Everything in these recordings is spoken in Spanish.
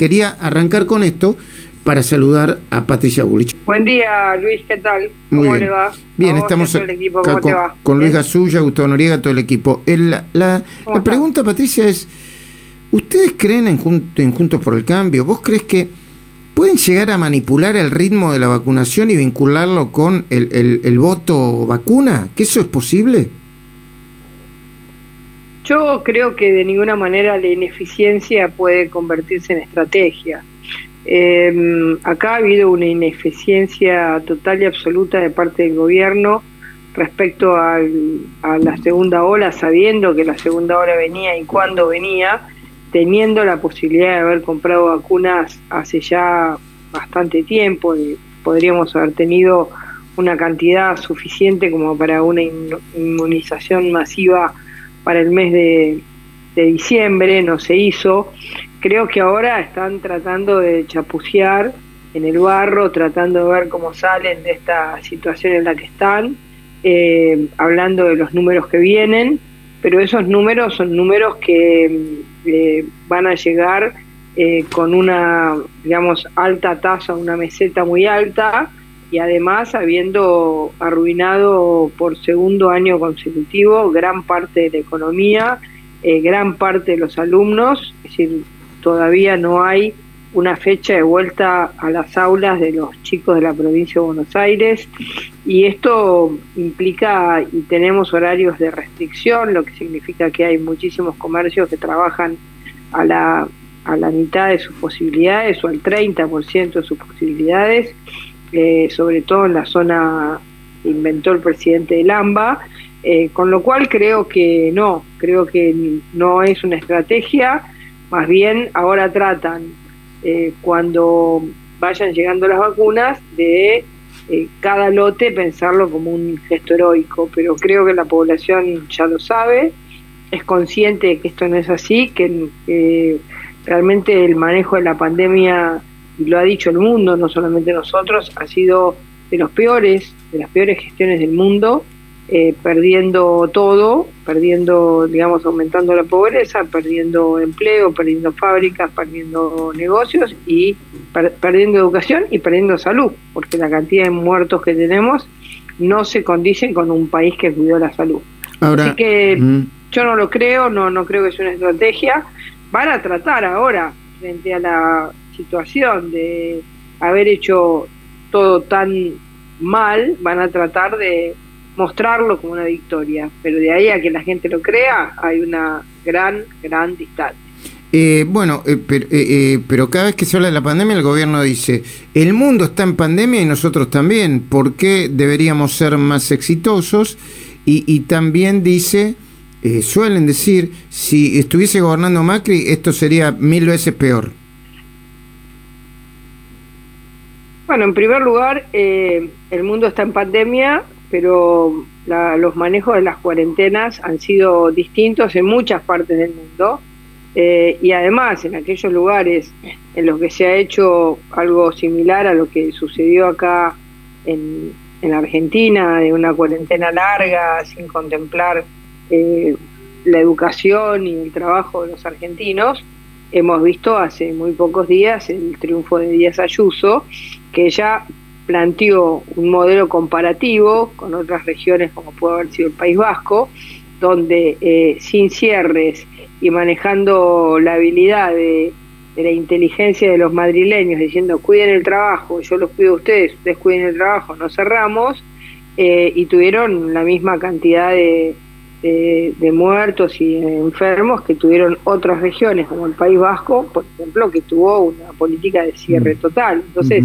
Quería arrancar con esto para saludar a Patricia Bulich. Buen día, Luis, ¿qué tal? ¿Cómo le va? Bien, estamos con, Luis Gasulla, Gustavo Noriega, todo el equipo. la, pregunta, Patricia, es, ¿ustedes creen en, Juntos por el Cambio? ¿Vos crees que pueden llegar a manipular el ritmo de la vacunación y vincularlo con el, el voto vacuna? ¿Que eso es posible? Yo creo que de ninguna manera la ineficiencia puede convertirse en estrategia. Em, acá ha habido una ineficiencia total y absoluta de parte del gobierno respecto a la segunda ola, sabiendo que la segunda ola venía y cuándo venía, teniendo la posibilidad de haber comprado vacunas hace ya bastante tiempo, y podríamos haber tenido una cantidad suficiente como para una inmunización masiva para el mes de, diciembre, no se hizo. Creo que ahora están tratando de chapucear en el barro, tratando de ver cómo salen de esta situación en la que están, eh, hablando de los números que vienen, pero esos números son números que eh, van a llegar eh, con una, digamos, alta tasa, una meseta muy alta, y además habiendo arruinado por segundo año consecutivo gran parte de la economía, eh, gran parte de los alumnos, es decir, todavía no hay una fecha de vuelta a las aulas de los chicos de la provincia de Buenos Aires. Y esto implica y tenemos horarios de restricción, lo que significa que hay muchísimos comercios que trabajan a la, a la mitad de sus posibilidades o al 30% de sus posibilidades eh, sobre todo en la zona que inventó el presidente del AMBA, eh, con lo cual creo que no, creo que no es una estrategia, más bien ahora tratan, eh, cuando vayan llegando las vacunas, de cada lote pensarlo como un gesto heroico, pero creo que la población ya lo sabe, es consciente de que esto no es así, que realmente el manejo de la pandemia lo ha dicho el mundo, no solamente nosotros, ha sido de los peores, de las peores gestiones del mundo, eh, perdiendo todo, perdiendo, digamos, aumentando la pobreza, perdiendo empleo, perdiendo fábricas, perdiendo negocios y perdiendo educación y perdiendo salud, porque la cantidad de muertos que tenemos no se condicen con un país que cuidó la salud. Así que yo no lo creo, no, no creo que sea una estrategia. Van a tratar ahora, frente a la situación de haber hecho todo tan mal, van a tratar de mostrarlo como una victoria, pero de ahí a que la gente lo crea hay una gran, gran distancia. Eh, bueno, eh, eh, pero, cada vez que se habla de la pandemia, el gobierno dice, el mundo está en pandemia y nosotros también, ¿por qué deberíamos ser más exitosos? Y, y también dice, suelen decir, si estuviese gobernando Macri, esto sería mil veces peor. Bueno, en primer lugar, eh, el mundo está en pandemia, pero los manejos de las cuarentenas han sido distintos en muchas partes del mundo. Eh, y además, en aquellos lugares en los que se ha hecho algo similar a lo que sucedió acá en, Argentina, de una cuarentena larga, sin contemplar eh, la educación y el trabajo de los argentinos, hemos visto hace muy pocos días el triunfo de Díaz Ayuso, que ella planteó un modelo comparativo con otras regiones como puede haber sido el País Vasco, donde eh, sin cierres y manejando la habilidad de, la inteligencia de los madrileños, diciendo cuiden el trabajo, yo los cuido a ustedes, ustedes cuiden el trabajo, no cerramos, eh, y tuvieron la misma cantidad de, de, muertos y enfermos que tuvieron otras regiones, como el País Vasco, por ejemplo, que tuvo una política de cierre mm. total. Entonces,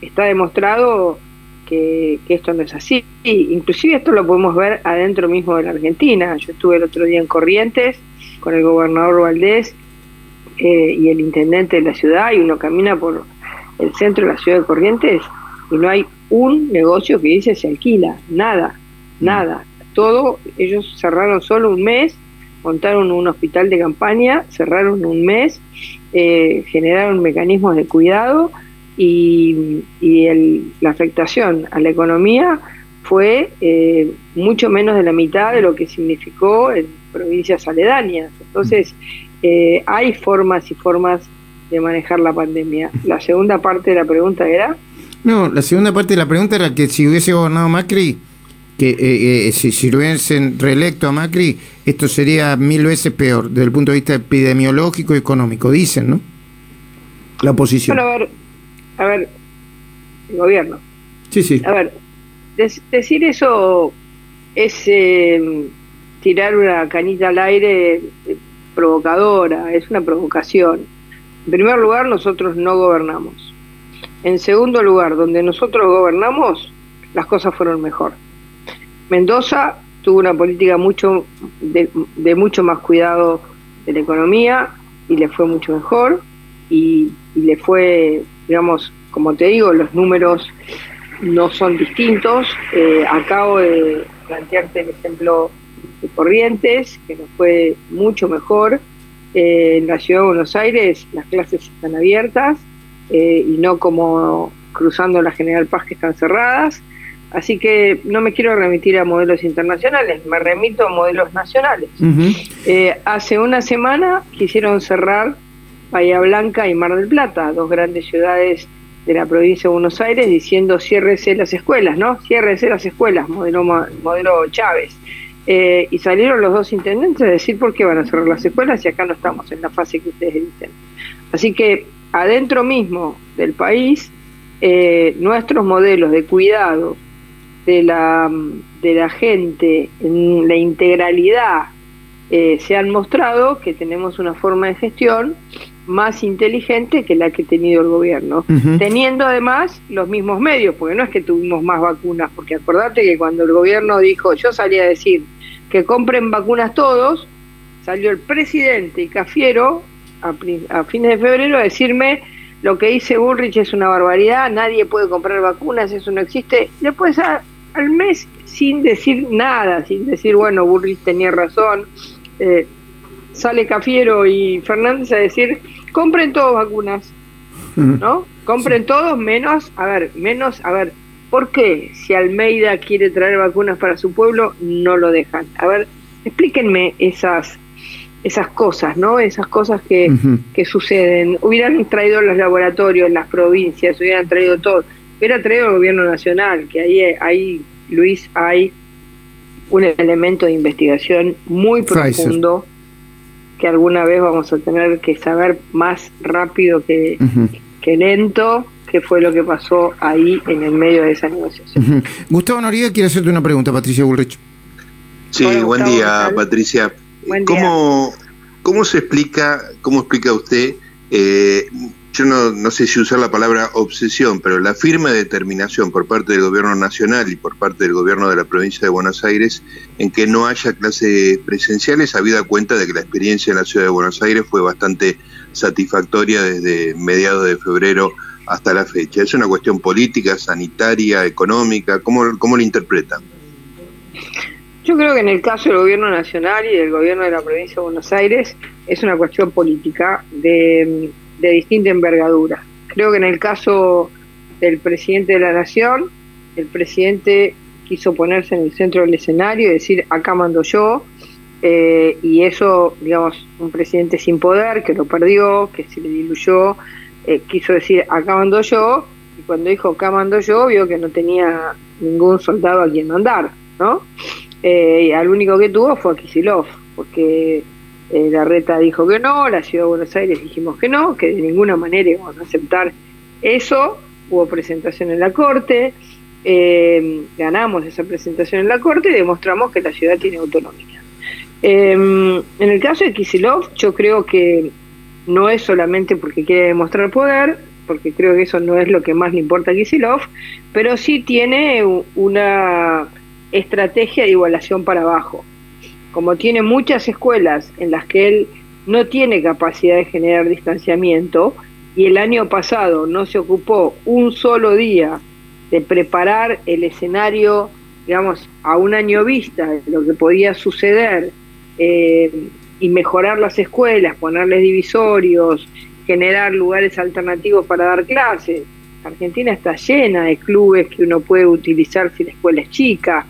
está demostrado que, esto no es así. Inclusive esto lo podemos ver adentro mismo de la Argentina. Yo estuve el otro día en Corrientes con el gobernador Valdés eh, y el intendente de la ciudad y uno camina por el centro de la ciudad de Corrientes y no hay un negocio que dice se alquila, nada, nada todo, ellos cerraron solo un mes, montaron un hospital de campaña, cerraron un mes, eh, generaron mecanismos de cuidado y, la afectación a la economía fue eh, mucho menos de la mitad de lo que significó en provincias aledañas. Entonces, eh, hay formas y formas de manejar la pandemia. La segunda parte de la pregunta era... No, la segunda parte de la pregunta era que si hubiese gobernado Macri, que eh, eh, si, si lo hubiesen reelecto a Macri, esto sería mil veces peor desde el punto de vista epidemiológico y económico, dicen, ¿no? La oposición. Bueno, a ver, a ver, el gobierno. Sí, sí. A ver, decir eso es eh, tirar una canita al aire provocadora, es una provocación. En primer lugar, nosotros no gobernamos. En segundo lugar, donde nosotros gobernamos, las cosas fueron mejor. Mendoza tuvo una política mucho de, mucho más cuidado de la economía y le fue mucho mejor y, le fue, digamos, como te digo, los números no son distintos. Eh, acabo de plantearte el ejemplo de Corrientes, que nos fue mucho mejor. Eh, en la ciudad de Buenos Aires las clases están abiertas eh, y no como cruzando la General Paz que están cerradas. Así que no me quiero remitir a modelos internacionales, me remito a modelos nacionales. Hace una semana quisieron cerrar Bahía Blanca y Mar del Plata, dos grandes ciudades de la provincia de Buenos Aires, diciendo ciérrese las escuelas, ¿no? Ciérrese las escuelas, modelo, modelo Chávez. Eh, y salieron los dos intendentes a decir por qué van a cerrar las escuelas y acá no estamos en la fase que ustedes dicen. Así que adentro mismo del país, eh, nuestros modelos de cuidado de la, de la gente en la integralidad eh, se han mostrado que tenemos una forma de gestión más inteligente que la que ha tenido el gobierno, teniendo además los mismos medios, porque no es que tuvimos más vacunas, porque acordate que cuando el gobierno dijo, yo salí a decir que compren vacunas todos, salió el presidente y Cafiero a, a fines de febrero a decirme lo que dice Bullrich es una barbaridad, nadie puede comprar vacunas, eso no existe. Después al mes sin decir nada, sin decir, bueno, Burris tenía razón, eh, sale Cafiero y Fernández a decir, compren todos vacunas, ¿no? Compren todos menos, a ver, menos, a ver, ¿por qué si Almeida quiere traer vacunas para su pueblo no lo dejan? A ver, explíquenme esas esas cosas, ¿no? Esas cosas que, que suceden. Hubieran traído los laboratorios, las provincias, hubieran traído todo hubiera traído el gobierno nacional, que ahí, ahí Luis, hay un elemento de investigación muy profundo que alguna vez vamos a tener que saber más rápido que, que lento qué fue lo que pasó ahí en el medio de esa negociación. Gustavo Noriega quiere hacerte una pregunta, Patricia Bullrich. Sí, buen día, Patricia. ¿Cómo, ¿Cómo se explica, cómo explica usted eh, yo no, sé si usar la palabra obsesión, pero la firme determinación por parte del gobierno nacional y por parte del gobierno de la provincia de Buenos Aires en que no haya clases presenciales, habida cuenta de que la experiencia en la ciudad de Buenos Aires fue bastante satisfactoria desde mediados de febrero hasta la fecha. ¿Es una cuestión política, sanitaria, económica? ¿Cómo, cómo lo interpretan? Yo creo que en el caso del gobierno nacional y del gobierno de la provincia de Buenos Aires es una cuestión política de de distinta envergadura. Creo que en el caso del presidente de la Nación, el presidente quiso ponerse en el centro del escenario y decir, acá mando yo, eh, y eso, digamos, un presidente sin poder, que lo perdió, que se le diluyó, eh, quiso decir, acá mando yo, y cuando dijo acá mando yo, vio que no tenía ningún soldado a quien mandar, ¿no? Eh, y al único que tuvo fue a Kisilov, porque eh, la reta dijo que no, la ciudad de Buenos Aires dijimos que no, que de ninguna manera íbamos a aceptar eso. Hubo presentación en la Corte, eh, ganamos esa presentación en la Corte y demostramos que la ciudad tiene autonomía. Em, en el caso de Kisilov, yo creo que no es solamente porque quiere demostrar poder, porque creo que eso no es lo que más le importa a Kisilov, pero sí tiene una estrategia de igualación para abajo como tiene muchas escuelas en las que él no tiene capacidad de generar distanciamiento y el año pasado no se ocupó un solo día de preparar el escenario, digamos, a un año vista lo que podía suceder eh, y mejorar las escuelas, ponerles divisorios, generar lugares alternativos para dar clases. Argentina está llena de clubes que uno puede utilizar si la escuela es chica,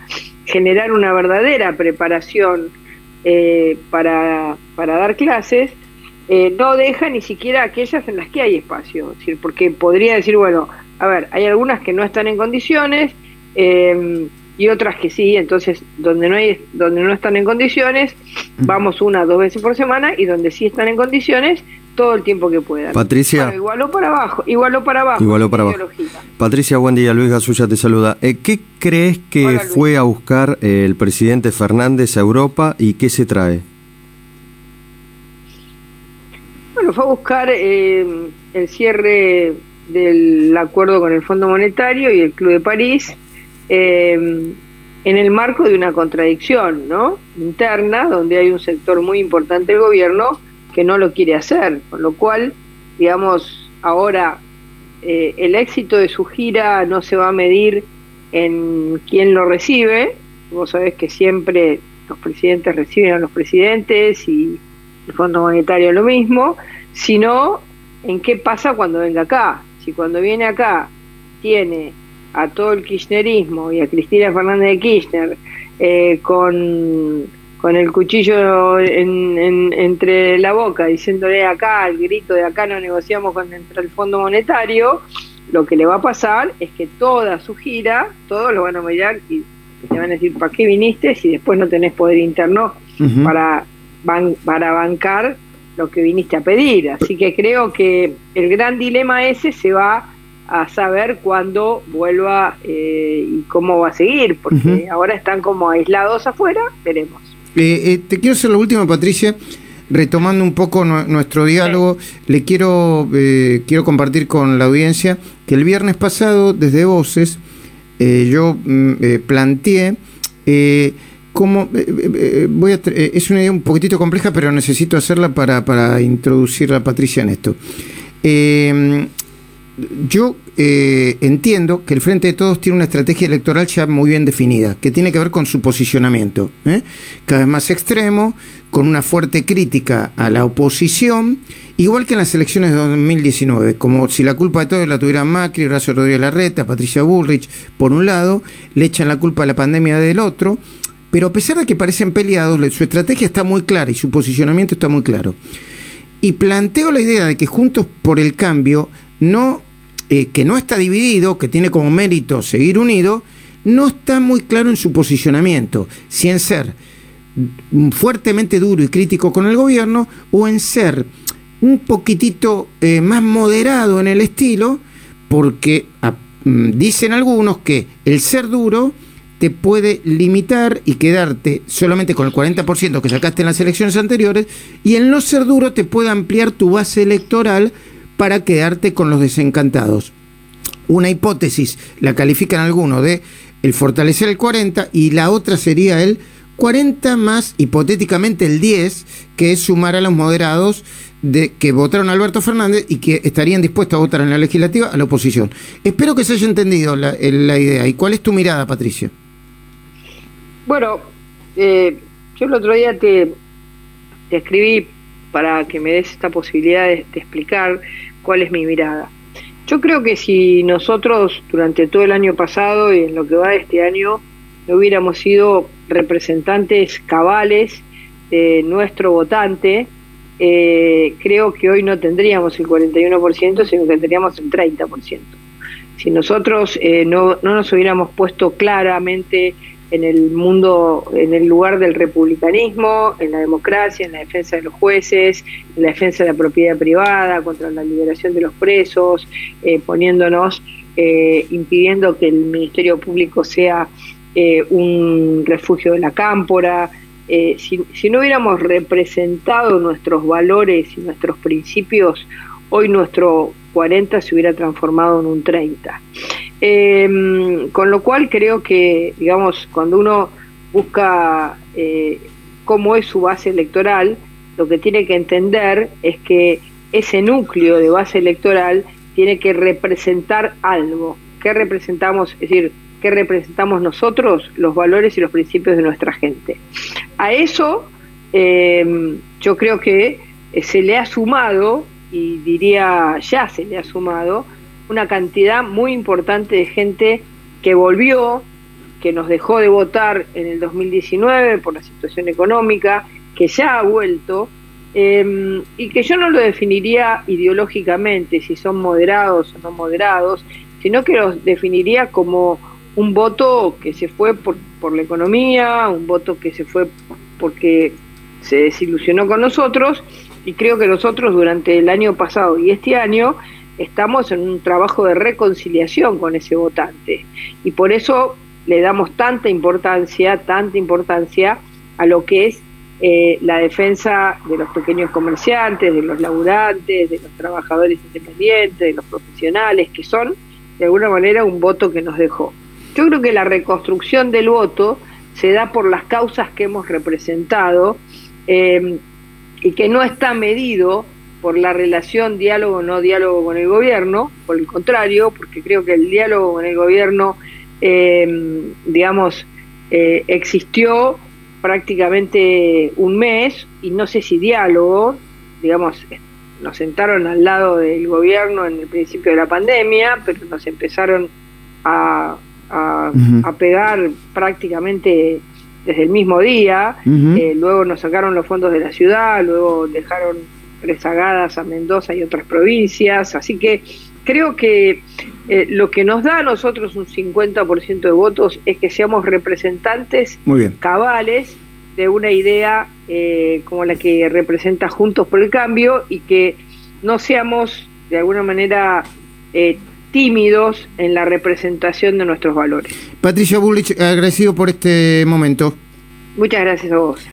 generar una verdadera preparación eh, para, para, dar clases, eh, no deja ni siquiera aquellas en las que hay espacio, decir, porque podría decir, bueno, a ver, hay algunas que no están en condiciones em, y otras que sí, entonces donde no hay, donde no están en condiciones, vamos una dos veces por semana y donde sí están en condiciones, todo el tiempo que puedan. Patricia. igualó para abajo, igualó para abajo. Igualó para abajo. Patricia, buen día. Luis Gasulla te saluda. Eh, ¿Qué crees que fue a buscar eh, el presidente Fernández a Europa y qué se trae? Bueno, fue a buscar eh, el cierre del acuerdo con el Fondo Monetario y el Club de París en el marco de una contradicción ¿no? interna, donde hay un sector muy importante del gobierno que no lo quiere hacer, con lo cual, digamos, ahora eh, el éxito de su gira no se va a medir en quién lo recibe, vos sabés que siempre los presidentes reciben a los presidentes y el Fondo Monetario lo mismo, sino en qué pasa cuando venga acá. Si cuando viene acá tiene a todo el kirchnerismo y a Cristina Fernández de Kirchner eh, con con el cuchillo entre la boca, diciéndole acá, el grito de acá no negociamos con el Fondo Monetario, lo que le va a pasar es que toda su gira, todos lo van a mirar y te van a decir, ¿para qué viniste si después no tenés poder interno para, para bancar lo que viniste a pedir? Así que creo que el gran dilema ese se va a saber cuándo vuelva eh, y cómo va a seguir, porque ahora están como aislados afuera, veremos. Eh, eh, te quiero hacer la última, Patricia. Retomando un poco nuestro diálogo, le quiero, eh, quiero compartir con la audiencia que el viernes pasado, desde Voces, yo mm, planteé cómo. voy a, es una idea un poquitito compleja, pero necesito hacerla para, para introducir a Patricia en esto yo eh, entiendo que el Frente de Todos tiene una estrategia electoral ya muy bien definida, que tiene que ver con su posicionamiento, ¿eh? cada vez más extremo, con una fuerte crítica a la oposición, igual que en las elecciones de 2019, como si la culpa de todo la tuvieran Macri, Horacio Rodríguez Larreta, Patricia Bullrich, por un lado, le echan la culpa a la pandemia del otro, pero a pesar de que parecen peleados, su estrategia está muy clara y su posicionamiento está muy claro. Y planteo la idea de que Juntos por el Cambio no eh, que no está dividido, que tiene como mérito seguir unido, no está muy claro en su posicionamiento, si en ser fuertemente duro y crítico con el gobierno o en ser un poquitito eh, más moderado en el estilo, porque ah, mm, dicen algunos que el ser duro te puede limitar y quedarte solamente con el 40% que sacaste en las elecciones anteriores y el no ser duro te puede ampliar tu base electoral para quedarte con los desencantados. Una hipótesis la califican algunos de el fortalecer el 40 y la otra sería el 40 más hipotéticamente el 10, que es sumar a los moderados de que votaron a Alberto Fernández y que estarían dispuestos a votar en la legislativa a la oposición. Espero que se haya entendido la, idea. ¿Y cuál es tu mirada, Patricia? Bueno, eh, yo el otro día te, te escribí para que me des esta posibilidad de, explicar cuál es mi mirada. Yo creo que si nosotros durante todo el año pasado y en lo que va de este año no hubiéramos sido representantes cabales de nuestro votante, eh, creo que hoy no tendríamos el 41%, sino que tendríamos el 30%. Si nosotros eh, no, no nos hubiéramos puesto claramente en el mundo, en el lugar del republicanismo, en la democracia, en la defensa de los jueces, en la defensa de la propiedad privada, contra la liberación de los presos, eh, poniéndonos, eh, impidiendo que el Ministerio Público sea eh, un refugio de la cámpora. Si, si no hubiéramos representado nuestros valores y nuestros principios, hoy nuestro 40 se hubiera transformado en un 30. Eh, con lo cual creo que, digamos, cuando uno busca eh, cómo es su base electoral, lo que tiene que entender es que ese núcleo de base electoral tiene que representar algo. ¿Qué representamos? Es decir, ¿qué representamos nosotros? Los valores y los principios de nuestra gente. A eso em, yo creo que se le ha sumado, y diría ya se le ha sumado, una cantidad muy importante de gente que volvió, que nos dejó de votar en el 2019 por la situación económica, que ya ha vuelto em, y que yo no lo definiría ideológicamente, si son moderados o no moderados, sino que los definiría como un voto que se fue por, por la economía, un voto que se fue porque se desilusionó con nosotros, y creo que nosotros durante el año pasado y este año estamos en un trabajo de reconciliación con ese votante. Y por eso le damos tanta importancia, tanta importancia a lo que es eh, la defensa de los pequeños comerciantes, de los laburantes, de los trabajadores independientes, de los profesionales, que son de alguna manera un voto que nos dejó. Yo creo que la reconstrucción del voto se da por las causas que hemos representado eh, y que no está medido por la relación diálogo o no diálogo con el gobierno, por el contrario, porque creo que el diálogo con el gobierno, eh, digamos, eh, existió prácticamente un mes y no sé si diálogo, digamos, nos sentaron al lado del gobierno en el principio de la pandemia, pero nos empezaron a, a, pegar prácticamente desde el mismo día, eh, luego nos sacaron los fondos de la ciudad, luego dejaron rezagadas a Mendoza y otras provincias, así que creo que eh, lo que nos da a nosotros un 50% de votos es que seamos representantes cabales de una idea eh, como la que representa Juntos por el Cambio y que no seamos de alguna manera eh, tímidos en la representación de nuestros valores. Patricia Bullich, agradecido por este momento. Muchas gracias a vos.